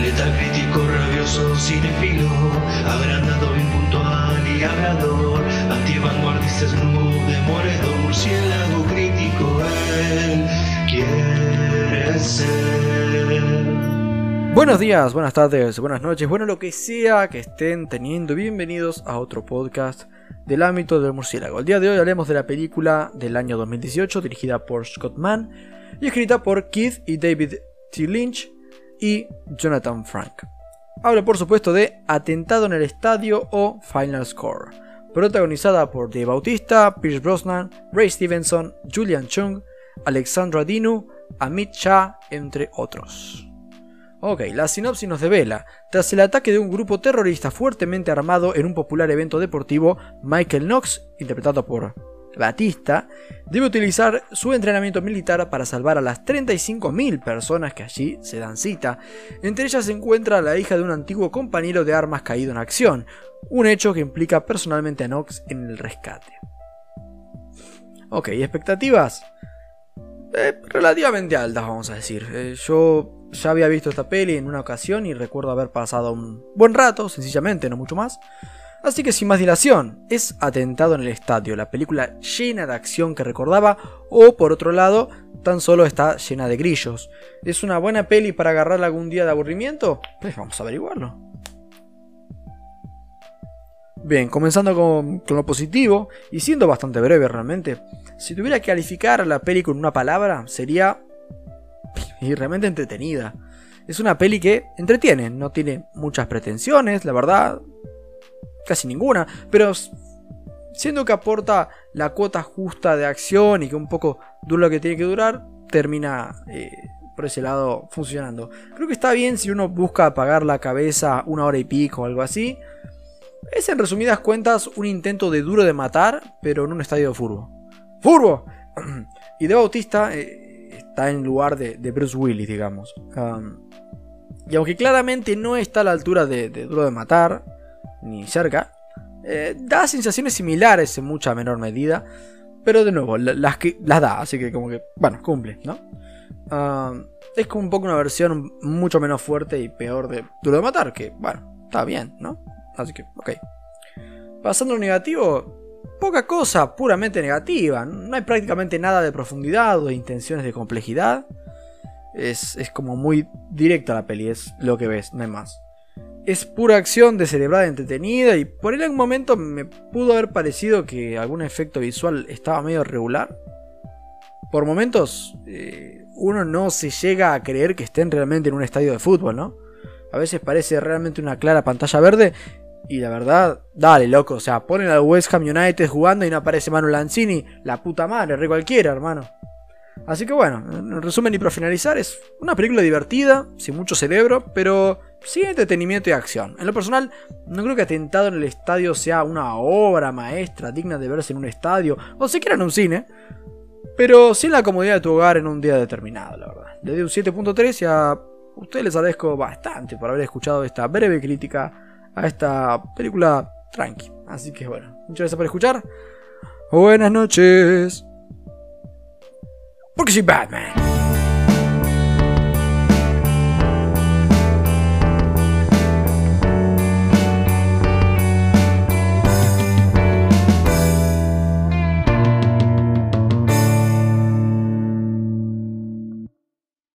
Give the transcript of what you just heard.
Letal crítico, rabioso, cinefilo, agrandado, y murciélago crítico, él quiere ser. Buenos días, buenas tardes, buenas noches, bueno lo que sea que estén teniendo, bienvenidos a otro podcast del ámbito del murciélago. El día de hoy haremos de la película del año 2018 dirigida por Scott Mann y escrita por Keith y David T. Lynch y Jonathan Frank. Hablo por supuesto de Atentado en el Estadio o Final Score, protagonizada por Dave Bautista, Pierce Brosnan, Ray Stevenson, Julian Chung, Alexandra Dinu, Amit Shah, entre otros. Ok, la sinopsis nos devela. Tras el ataque de un grupo terrorista fuertemente armado en un popular evento deportivo, Michael Knox, interpretado por Batista, debe utilizar su entrenamiento militar para salvar a las 35.000 personas que allí se dan cita. Entre ellas se encuentra la hija de un antiguo compañero de armas caído en acción, un hecho que implica personalmente a Knox en el rescate. Ok, expectativas. Eh, relativamente altas, vamos a decir. Eh, yo ya había visto esta peli en una ocasión y recuerdo haber pasado un buen rato, sencillamente, no mucho más. Así que sin más dilación, es Atentado en el Estadio, la película llena de acción que recordaba, o por otro lado, tan solo está llena de grillos. ¿Es una buena peli para agarrar algún día de aburrimiento? Pues vamos a averiguarlo. Bien, comenzando con, con, lo positivo, y siendo bastante breve realmente, si tuviera que calificar la peli con una palabra, sería y realmente entretenida. Es una peli que entretiene, no tiene muchas pretensiones, la verdad, casi ninguna, pero siendo que aporta la cuota justa de acción y que un poco dura lo que tiene que durar, termina eh, por ese lado funcionando. Creo que está bien si uno busca apagar la cabeza una hora y pico o algo así. Es en resumidas cuentas un intento de duro de matar, pero en un estadio de furbo. ¡Furbo! y de Bautista eh, está en lugar de, Bruce Willis, digamos. y aunque claramente no está a la altura de, Duro de Matar, ni cerca, eh, da sensaciones similares en mucha menor medida. Pero de nuevo, las, que, las da, así que como que, bueno, cumple, ¿no? es como un poco una versión mucho menos fuerte y peor de Duro de Matar, que, bueno, está bien, ¿no? Así que, ok. Pasando a lo negativo, poca cosa puramente negativa. No hay prácticamente nada de profundidad o de intenciones de complejidad. Es, como muy directa la peli, es lo que ves, no hay más. Es pura acción descerebrada, entretenida y por algún momento me pudo haber parecido que algún efecto visual estaba medio regular. Por momentos eh, uno no se llega a creer que estén realmente en un estadio de fútbol, ¿no? A veces parece realmente una clara pantalla verde y la verdad, dale, loco. O sea, ponen al West Ham United jugando y no aparece Manu Lanzini. La puta madre, re cualquiera, hermano. Así que bueno, en resumen y para finalizar, es una película divertida, sin mucho cerebro, pero sin entretenimiento y acción. En lo personal, no creo que Atentado en el Estadio sea una obra maestra digna de verse en un estadio, o siquiera en un cine, pero sin la comodidad de tu hogar en un día determinado, la verdad. Le un 7.3 y a ustedes les agradezco bastante por haber escuchado esta breve crítica a esta película tranqui. Así que bueno, muchas gracias por escuchar. Buenas noches. Porque soy Batman.